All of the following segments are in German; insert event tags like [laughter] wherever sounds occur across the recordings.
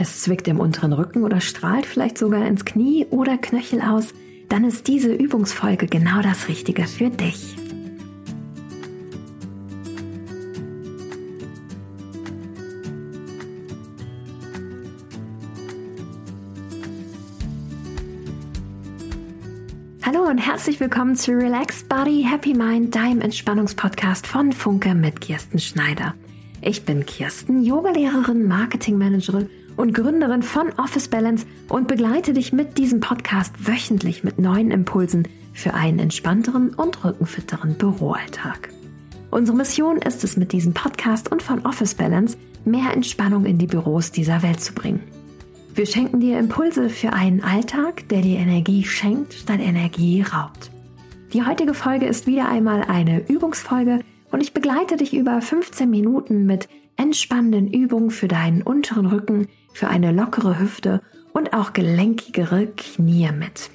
es zwickt im unteren Rücken oder strahlt vielleicht sogar ins Knie oder Knöchel aus, dann ist diese Übungsfolge genau das Richtige für dich. Hallo und herzlich willkommen zu Relaxed Body Happy Mind, deinem Entspannungspodcast von Funke mit Kirsten Schneider. Ich bin Kirsten, Yogalehrerin, Marketingmanagerin und Gründerin von Office Balance und begleite dich mit diesem Podcast wöchentlich mit neuen Impulsen für einen entspannteren und rückenfitteren Büroalltag. Unsere Mission ist es, mit diesem Podcast und von Office Balance mehr Entspannung in die Büros dieser Welt zu bringen. Wir schenken dir Impulse für einen Alltag, der dir Energie schenkt, statt Energie raubt. Die heutige Folge ist wieder einmal eine Übungsfolge und ich begleite dich über 15 Minuten mit entspannenden Übungen für deinen unteren Rücken, für eine lockere Hüfte und auch gelenkigere Knie mit.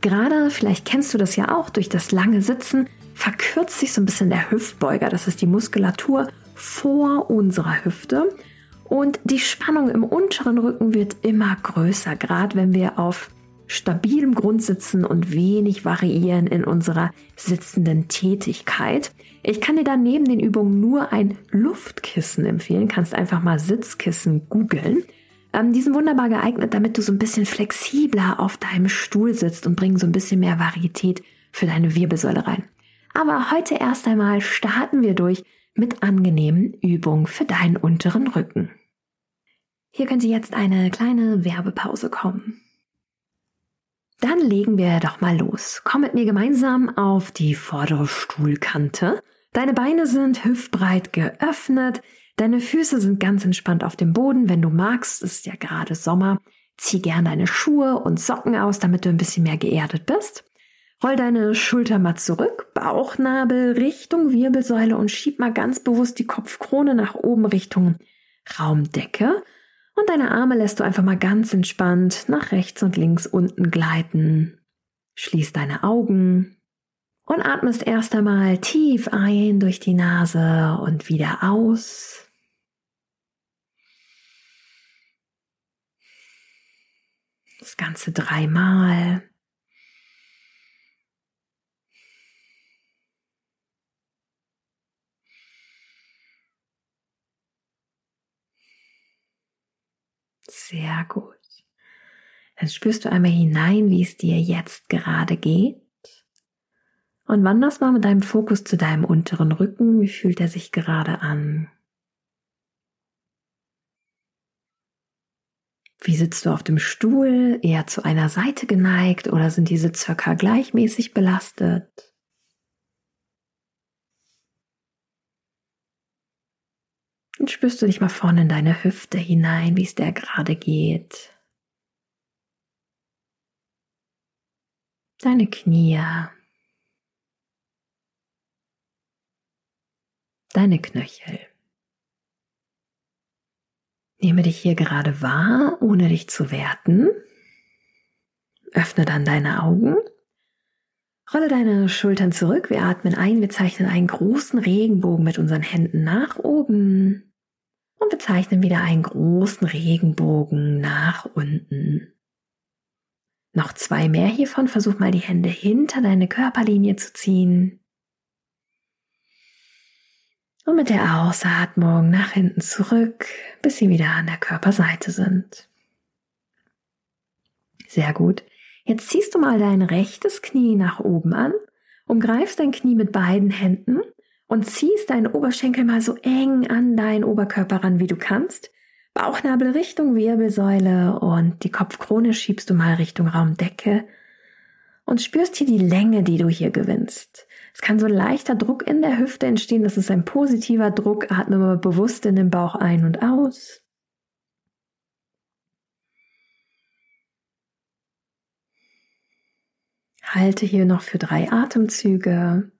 Gerade, vielleicht kennst du das ja auch, durch das lange Sitzen verkürzt sich so ein bisschen der Hüftbeuger. Das ist die Muskulatur vor unserer Hüfte. Und die Spannung im unteren Rücken wird immer größer, gerade wenn wir auf stabilem Grund sitzen und wenig variieren in unserer sitzenden Tätigkeit. Ich kann dir dann neben den Übungen nur ein Luftkissen empfehlen. Kannst einfach mal Sitzkissen googeln. Ähm, die sind wunderbar geeignet, damit du so ein bisschen flexibler auf deinem Stuhl sitzt und bringen so ein bisschen mehr Varietät für deine Wirbelsäule rein. Aber heute erst einmal starten wir durch mit angenehmen Übungen für deinen unteren Rücken. Hier könnte jetzt eine kleine Werbepause kommen. Dann legen wir doch mal los. Komm mit mir gemeinsam auf die vordere Stuhlkante. Deine Beine sind hüftbreit geöffnet. Deine Füße sind ganz entspannt auf dem Boden. Wenn du magst, ist ja gerade Sommer. Zieh gern deine Schuhe und Socken aus, damit du ein bisschen mehr geerdet bist. Roll deine Schulter mal zurück, Bauchnabel Richtung Wirbelsäule und schieb mal ganz bewusst die Kopfkrone nach oben Richtung Raumdecke. Und deine Arme lässt du einfach mal ganz entspannt nach rechts und links unten gleiten. Schließ deine Augen und atmest erst einmal tief ein durch die Nase und wieder aus. Das Ganze dreimal. Sehr gut. Dann spürst du einmal hinein, wie es dir jetzt gerade geht. Und wanderst mal mit deinem Fokus zu deinem unteren Rücken. Wie fühlt er sich gerade an? Wie sitzt du auf dem Stuhl? Eher zu einer Seite geneigt oder sind die Sitzhöcker gleichmäßig belastet? Und spürst du dich mal vorne in deine Hüfte hinein, wie es der gerade geht. Deine Knie. Deine Knöchel. Nehme dich hier gerade wahr, ohne dich zu werten. Öffne dann deine Augen. Rolle deine Schultern zurück. Wir atmen ein. Wir zeichnen einen großen Regenbogen mit unseren Händen nach oben und bezeichnen wieder einen großen Regenbogen nach unten. Noch zwei mehr hiervon. Versuch mal die Hände hinter deine Körperlinie zu ziehen. Und mit der Ausatmung nach hinten zurück, bis sie wieder an der Körperseite sind. Sehr gut. Jetzt ziehst du mal dein rechtes Knie nach oben an, umgreifst dein Knie mit beiden Händen und ziehst deinen Oberschenkel mal so eng an deinen Oberkörper ran, wie du kannst. Bauchnabel Richtung Wirbelsäule und die Kopfkrone schiebst du mal Richtung Raumdecke und spürst hier die Länge, die du hier gewinnst. Es kann so leichter Druck in der Hüfte entstehen, das ist ein positiver Druck. Atme mal bewusst in den Bauch ein und aus. Halte hier noch für drei Atemzüge.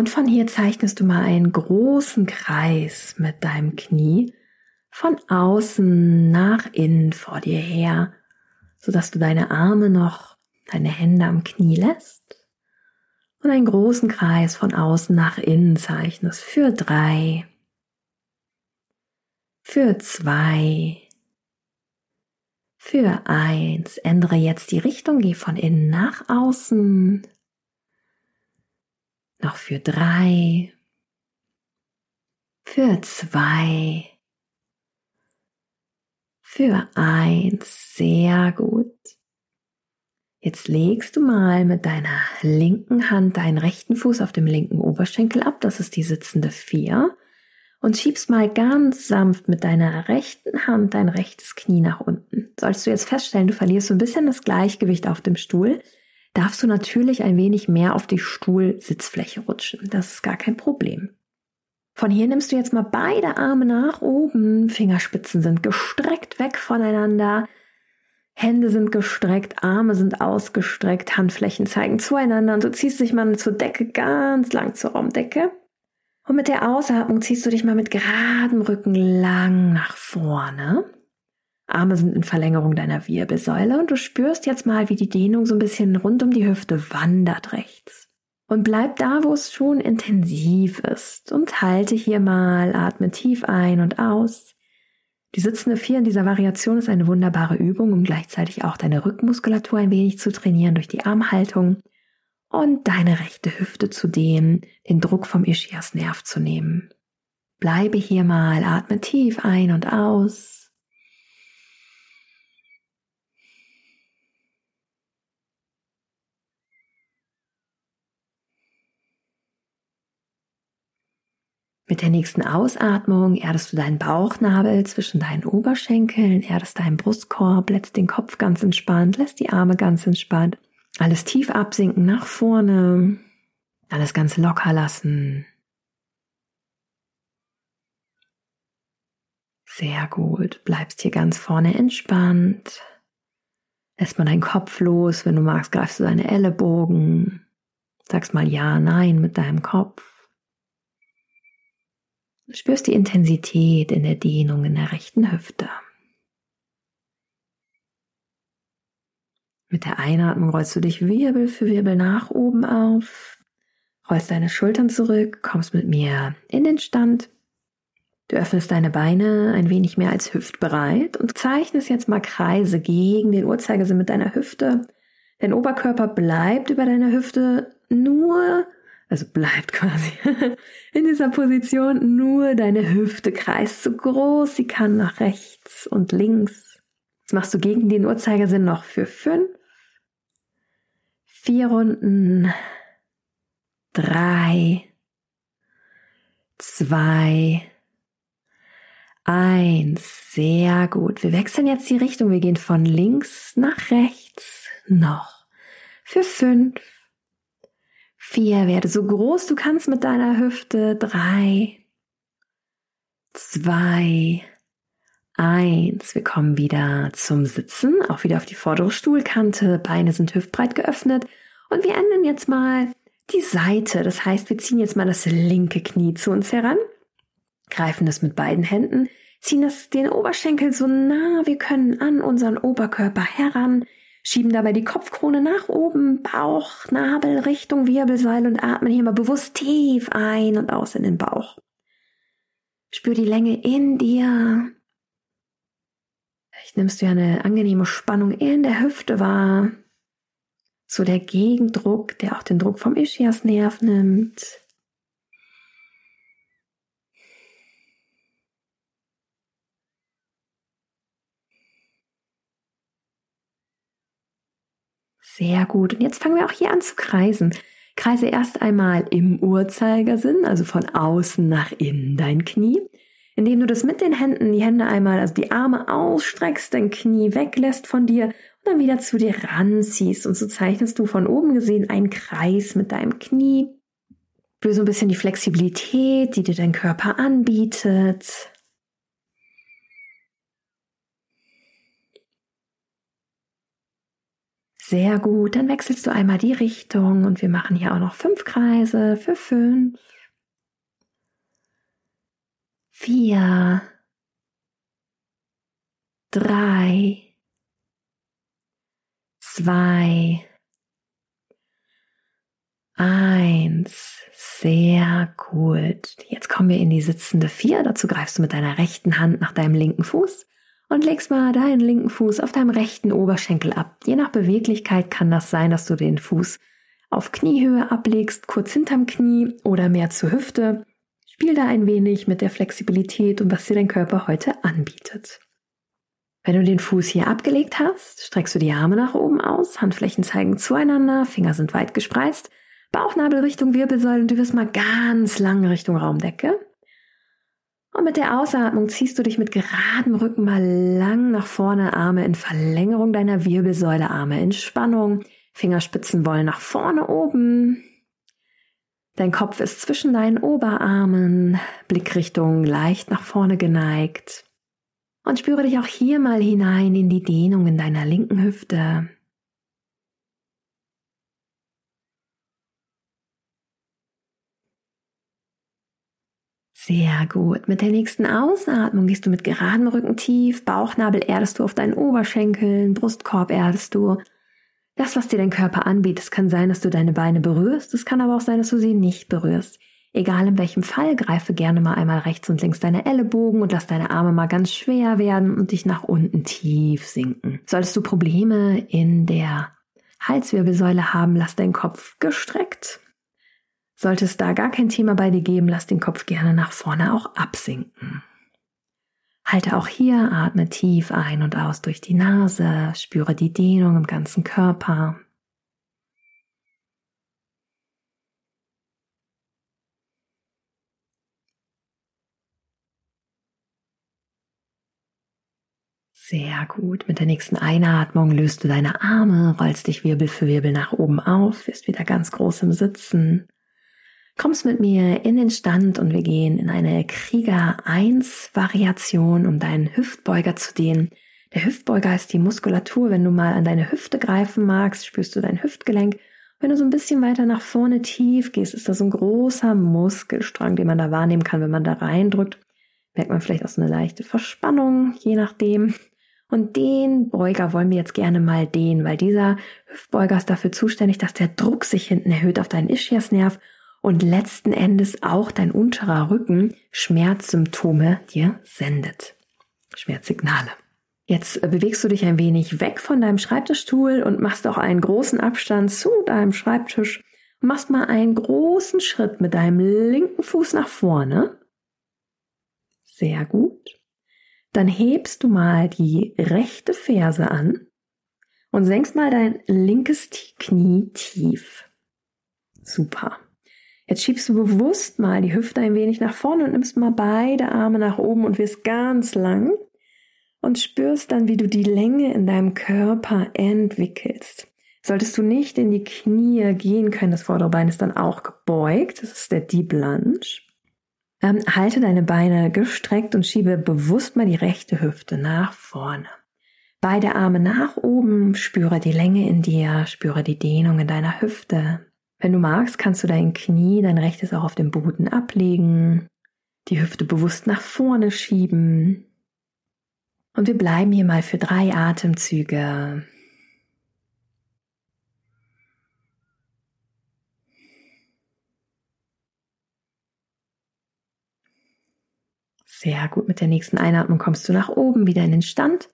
Und von hier zeichnest du mal einen großen Kreis mit deinem Knie von außen nach innen vor dir her, sodass du deine Arme noch, deine Hände am Knie lässt und einen großen Kreis von außen nach innen zeichnest für drei, für zwei, für eins. Ändere jetzt die Richtung, geh von innen nach außen. Noch für drei, für zwei, für eins. Sehr gut. Jetzt legst du mal mit deiner linken Hand deinen rechten Fuß auf dem linken Oberschenkel ab. Das ist die sitzende vier. Und schiebst mal ganz sanft mit deiner rechten Hand dein rechtes Knie nach unten. Sollst du jetzt feststellen, du verlierst so ein bisschen das Gleichgewicht auf dem Stuhl, darfst du natürlich ein wenig mehr auf die Stuhlsitzfläche rutschen. Das ist gar kein Problem. Von hier nimmst du jetzt mal beide Arme nach oben, Fingerspitzen sind gestreckt weg voneinander, Hände sind gestreckt, Arme sind ausgestreckt, Handflächen zeigen zueinander und du ziehst dich mal zur Decke ganz lang zur Raumdecke. Und mit der Ausatmung ziehst du dich mal mit geradem Rücken lang nach vorne. Arme sind in Verlängerung deiner Wirbelsäule und du spürst jetzt mal, wie die Dehnung so ein bisschen rund um die Hüfte wandert rechts. Und bleib da, wo es schon intensiv ist und halte hier mal, atme tief ein und aus. Die sitzende Vier in dieser Variation ist eine wunderbare Übung, um gleichzeitig auch deine Rückmuskulatur ein wenig zu trainieren durch die Armhaltung und deine rechte Hüfte zu dehnen, den Druck vom Ischiasnerv zu nehmen. Bleibe hier mal, atme tief ein und aus. Mit der nächsten Ausatmung erdest du deinen Bauchnabel zwischen deinen Oberschenkeln, erdest deinen Brustkorb, lässt den Kopf ganz entspannt, lässt die Arme ganz entspannt. Alles tief absinken nach vorne, alles ganz locker lassen. Sehr gut, bleibst hier ganz vorne entspannt. Lässt man deinen Kopf los, wenn du magst, greifst du deine Ellenbogen. Sagst mal ja, nein mit deinem Kopf. Du spürst die Intensität in der Dehnung in der rechten Hüfte. Mit der Einatmung rollst du dich Wirbel für Wirbel nach oben auf, rollst deine Schultern zurück, kommst mit mir in den Stand. Du öffnest deine Beine ein wenig mehr als hüftbereit und zeichnest jetzt mal Kreise gegen den Uhrzeigersinn mit deiner Hüfte. Dein Oberkörper bleibt über deiner Hüfte nur also bleibt quasi [laughs] in dieser Position, nur deine Hüfte kreist so groß sie kann nach rechts und links. Jetzt machst du gegen den Uhrzeigersinn noch für fünf, vier Runden, drei, zwei, eins. Sehr gut. Wir wechseln jetzt die Richtung. Wir gehen von links nach rechts. Noch. Für fünf, Vier, werde so groß du kannst mit deiner Hüfte. Drei, zwei, eins. Wir kommen wieder zum Sitzen, auch wieder auf die vordere Stuhlkante. Beine sind hüftbreit geöffnet. Und wir ändern jetzt mal die Seite. Das heißt, wir ziehen jetzt mal das linke Knie zu uns heran, greifen das mit beiden Händen, ziehen das, den Oberschenkel so nah wir können an unseren Oberkörper heran, schieben dabei die Kopfkrone nach oben, Bauch, Nabel Richtung Wirbelsäule und atmen hier mal bewusst tief ein und aus in den Bauch. Spür die Länge in dir. Vielleicht nimmst du ja eine angenehme Spannung in der Hüfte wahr. So der Gegendruck, der auch den Druck vom Ischiasnerv nimmt. Sehr gut. Und jetzt fangen wir auch hier an zu kreisen. Kreise erst einmal im Uhrzeigersinn, also von außen nach innen dein Knie, indem du das mit den Händen, die Hände einmal, also die Arme ausstreckst, dein Knie weglässt von dir und dann wieder zu dir ranziehst. Und so zeichnest du von oben gesehen einen Kreis mit deinem Knie. Für so ein bisschen die Flexibilität, die dir dein Körper anbietet. Sehr gut, dann wechselst du einmal die Richtung und wir machen hier auch noch fünf Kreise für fünf, vier, drei, zwei, eins. Sehr gut. Jetzt kommen wir in die sitzende vier. Dazu greifst du mit deiner rechten Hand nach deinem linken Fuß und legst mal deinen linken Fuß auf deinem rechten Oberschenkel ab. Je nach Beweglichkeit kann das sein, dass du den Fuß auf Kniehöhe ablegst, kurz hinterm Knie oder mehr zur Hüfte. Spiel da ein wenig mit der Flexibilität und was dir dein Körper heute anbietet. Wenn du den Fuß hier abgelegt hast, streckst du die Arme nach oben aus, Handflächen zeigen zueinander, Finger sind weit gespreizt Bauchnabel Richtung Wirbelsäule und du wirst mal ganz lang Richtung Raumdecke. Und mit der Ausatmung ziehst du dich mit geradem Rücken mal lang nach vorne, Arme in Verlängerung deiner Wirbelsäule, Arme in Spannung, Fingerspitzen wollen nach vorne oben. Dein Kopf ist zwischen deinen Oberarmen, Blickrichtung leicht nach vorne geneigt. Und spüre dich auch hier mal hinein in die Dehnung in deiner linken Hüfte. Sehr gut. Mit der nächsten Ausatmung gehst du mit geradem Rücken tief, Bauchnabel erdest du auf deinen Oberschenkeln, Brustkorb erdest du. Das, was dir dein Körper anbietet, es kann sein, dass du deine Beine berührst, es kann aber auch sein, dass du sie nicht berührst. Egal in welchem Fall, greife gerne mal einmal rechts und links deine Ellenbogen und lass deine Arme mal ganz schwer werden und dich nach unten tief sinken. Solltest du Probleme in der Halswirbelsäule haben, lass deinen Kopf gestreckt sollte es da gar kein Thema bei dir geben, lass den Kopf gerne nach vorne auch absinken. Halte auch hier, atme tief ein und aus durch die Nase, spüre die Dehnung im ganzen Körper. Sehr gut. Mit der nächsten Einatmung löst du deine Arme, rollst dich Wirbel für Wirbel nach oben auf, wirst wieder ganz groß im Sitzen kommst mit mir in den Stand und wir gehen in eine Krieger 1 Variation, um deinen Hüftbeuger zu dehnen. Der Hüftbeuger ist die Muskulatur. Wenn du mal an deine Hüfte greifen magst, spürst du dein Hüftgelenk. Wenn du so ein bisschen weiter nach vorne tief gehst, ist da so ein großer Muskelstrang, den man da wahrnehmen kann, wenn man da reindrückt. Merkt man vielleicht auch so eine leichte Verspannung, je nachdem. Und den Beuger wollen wir jetzt gerne mal dehnen, weil dieser Hüftbeuger ist dafür zuständig, dass der Druck sich hinten erhöht auf deinen Ischiasnerv und letzten Endes auch dein unterer Rücken Schmerzsymptome dir sendet. Schmerzsignale. Jetzt bewegst du dich ein wenig weg von deinem Schreibtischstuhl und machst auch einen großen Abstand zu deinem Schreibtisch. Machst mal einen großen Schritt mit deinem linken Fuß nach vorne. Sehr gut. Dann hebst du mal die rechte Ferse an und senkst mal dein linkes Knie tief. Super. Jetzt schiebst du bewusst mal die Hüfte ein wenig nach vorne und nimmst mal beide Arme nach oben und wirst ganz lang und spürst dann, wie du die Länge in deinem Körper entwickelst. Solltest du nicht in die Knie gehen können, das vordere Bein ist dann auch gebeugt, das ist der Deep Lunge. Ähm, halte deine Beine gestreckt und schiebe bewusst mal die rechte Hüfte nach vorne. Beide Arme nach oben, spüre die Länge in dir, spüre die Dehnung in deiner Hüfte. Wenn du magst, kannst du dein Knie, dein rechtes auch auf dem Boden ablegen, die Hüfte bewusst nach vorne schieben. Und wir bleiben hier mal für drei Atemzüge. Sehr gut. Mit der nächsten Einatmung kommst du nach oben, wieder in den Stand.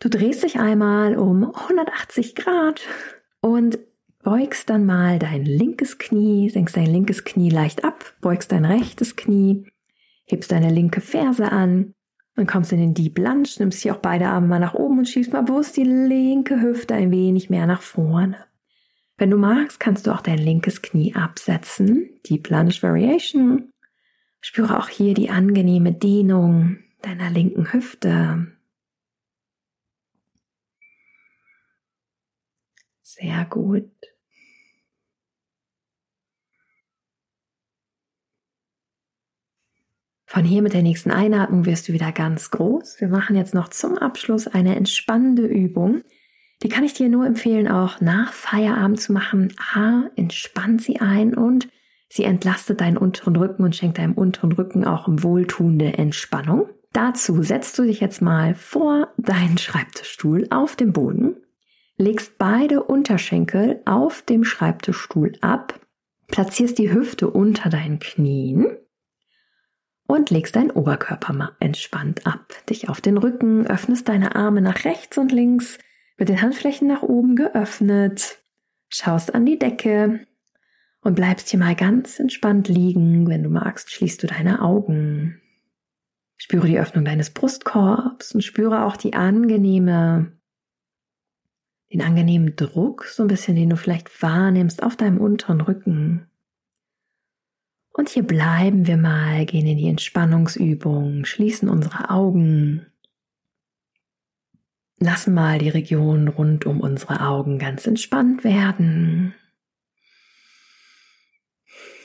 Du drehst dich einmal um 180 Grad und beugst dann mal dein linkes Knie, senkst dein linkes Knie leicht ab, beugst dein rechtes Knie, hebst deine linke Ferse an und kommst in den Deep Lunge, nimmst hier auch beide Arme mal nach oben und schiebst mal bewusst die linke Hüfte ein wenig mehr nach vorne. Wenn du magst, kannst du auch dein linkes Knie absetzen, Deep Lunge Variation. Spüre auch hier die angenehme Dehnung deiner linken Hüfte. Sehr gut. Von hier mit der nächsten Einatmung wirst du wieder ganz groß. Wir machen jetzt noch zum Abschluss eine entspannende Übung. Die kann ich dir nur empfehlen, auch nach Feierabend zu machen. A, entspannt sie ein und sie entlastet deinen unteren Rücken und schenkt deinem unteren Rücken auch wohltuende Entspannung. Dazu setzt du dich jetzt mal vor deinen Schreibtischstuhl auf dem Boden. Legst beide Unterschenkel auf dem Schreibtischstuhl ab, platzierst die Hüfte unter deinen Knien und legst deinen Oberkörper mal entspannt ab. Dich auf den Rücken, öffnest deine Arme nach rechts und links, mit den Handflächen nach oben geöffnet, schaust an die Decke und bleibst hier mal ganz entspannt liegen. Wenn du magst, schließt du deine Augen. Spüre die Öffnung deines Brustkorbs und spüre auch die angenehme, den angenehmen Druck, so ein bisschen, den du vielleicht wahrnimmst auf deinem unteren Rücken. Und hier bleiben wir mal, gehen in die Entspannungsübung, schließen unsere Augen, lassen mal die Region rund um unsere Augen ganz entspannt werden.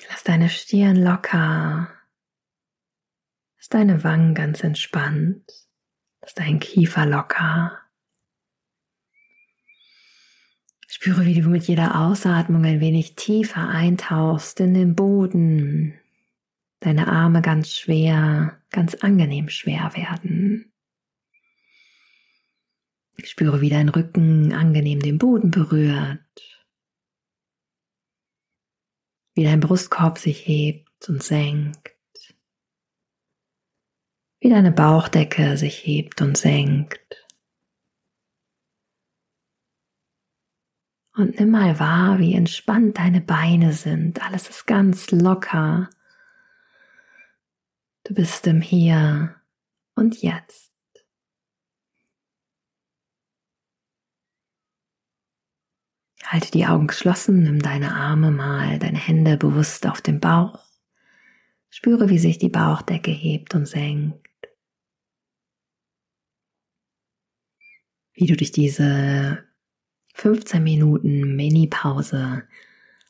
Lass deine Stirn locker, lass deine Wangen ganz entspannt, lass deinen Kiefer locker. Spüre, wie du mit jeder Ausatmung ein wenig tiefer eintauchst in den Boden. Deine Arme ganz schwer, ganz angenehm schwer werden. Spüre, wie dein Rücken angenehm den Boden berührt. Wie dein Brustkorb sich hebt und senkt. Wie deine Bauchdecke sich hebt und senkt. Und nimm mal wahr, wie entspannt deine Beine sind. Alles ist ganz locker. Du bist im Hier und Jetzt. Halte die Augen geschlossen, nimm deine Arme mal, deine Hände bewusst auf den Bauch. Spüre, wie sich die Bauchdecke hebt und senkt. Wie du durch diese 15 Minuten Mini-Pause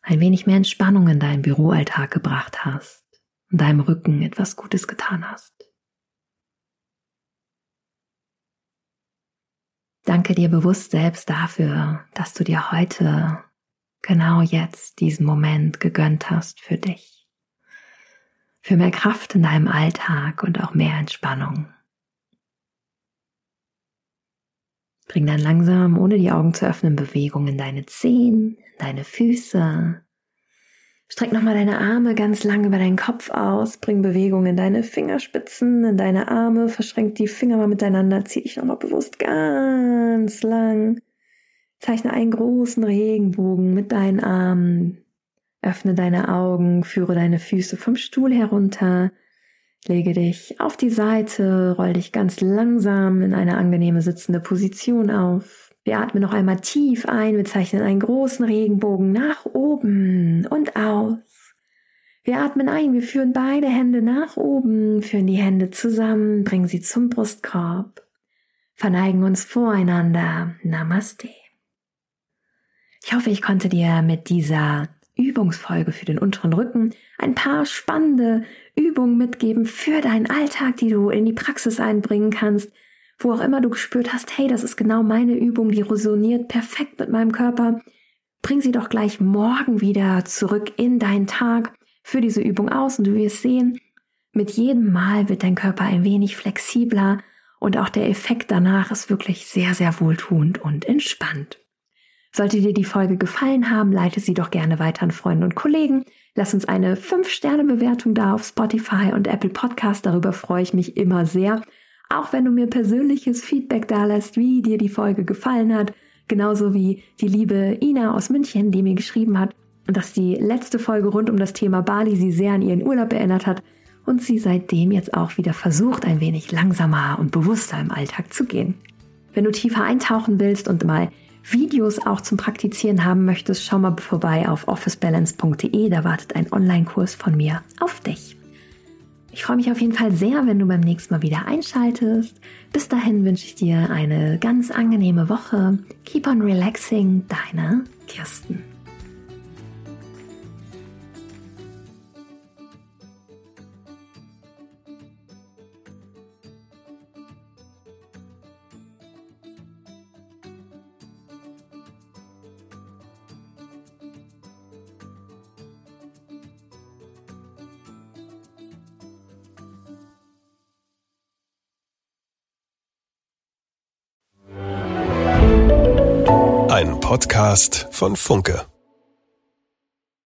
ein wenig mehr Entspannung in deinen Büroalltag gebracht hast und deinem Rücken etwas Gutes getan hast. Danke dir bewusst selbst dafür, dass du dir heute, genau jetzt, diesen Moment gegönnt hast für dich. Für mehr Kraft in deinem Alltag und auch mehr Entspannung. Bring dann langsam, ohne die Augen zu öffnen, Bewegung in deine Zehen, in deine Füße. Streck nochmal deine Arme ganz lang über deinen Kopf aus. Bring Bewegung in deine Fingerspitzen, in deine Arme. Verschränk die Finger mal miteinander. Zieh dich nochmal bewusst ganz lang. Zeichne einen großen Regenbogen mit deinen Armen. Öffne deine Augen, führe deine Füße vom Stuhl herunter. Lege dich auf die Seite, roll dich ganz langsam in eine angenehme sitzende Position auf. Wir atmen noch einmal tief ein, wir zeichnen einen großen Regenbogen nach oben und aus. Wir atmen ein, wir führen beide Hände nach oben, führen die Hände zusammen, bringen sie zum Brustkorb, verneigen uns voreinander. Namaste. Ich hoffe, ich konnte dir mit dieser Übungsfolge für den unteren Rücken ein paar spannende Übungen mitgeben für deinen Alltag, die du in die Praxis einbringen kannst, wo auch immer du gespürt hast, hey, das ist genau meine Übung, die resoniert perfekt mit meinem Körper. Bring sie doch gleich morgen wieder zurück in deinen Tag für diese Übung aus und du wirst sehen, mit jedem Mal wird dein Körper ein wenig flexibler und auch der Effekt danach ist wirklich sehr, sehr wohltuend und entspannt. Sollte dir die Folge gefallen haben, leite sie doch gerne weiter an Freunde und Kollegen. Lass uns eine 5-Sterne-Bewertung da auf Spotify und Apple Podcast. Darüber freue ich mich immer sehr. Auch wenn du mir persönliches Feedback da lässt, wie dir die Folge gefallen hat. Genauso wie die liebe Ina aus München, die mir geschrieben hat, dass die letzte Folge rund um das Thema Bali sie sehr an ihren Urlaub erinnert hat und sie seitdem jetzt auch wieder versucht, ein wenig langsamer und bewusster im Alltag zu gehen. Wenn du tiefer eintauchen willst und mal Videos auch zum Praktizieren haben möchtest, schau mal vorbei auf officebalance.de. Da wartet ein Online-Kurs von mir auf dich. Ich freue mich auf jeden Fall sehr, wenn du beim nächsten Mal wieder einschaltest. Bis dahin wünsche ich dir eine ganz angenehme Woche. Keep on relaxing, deine Kirsten. Podcast von Funke.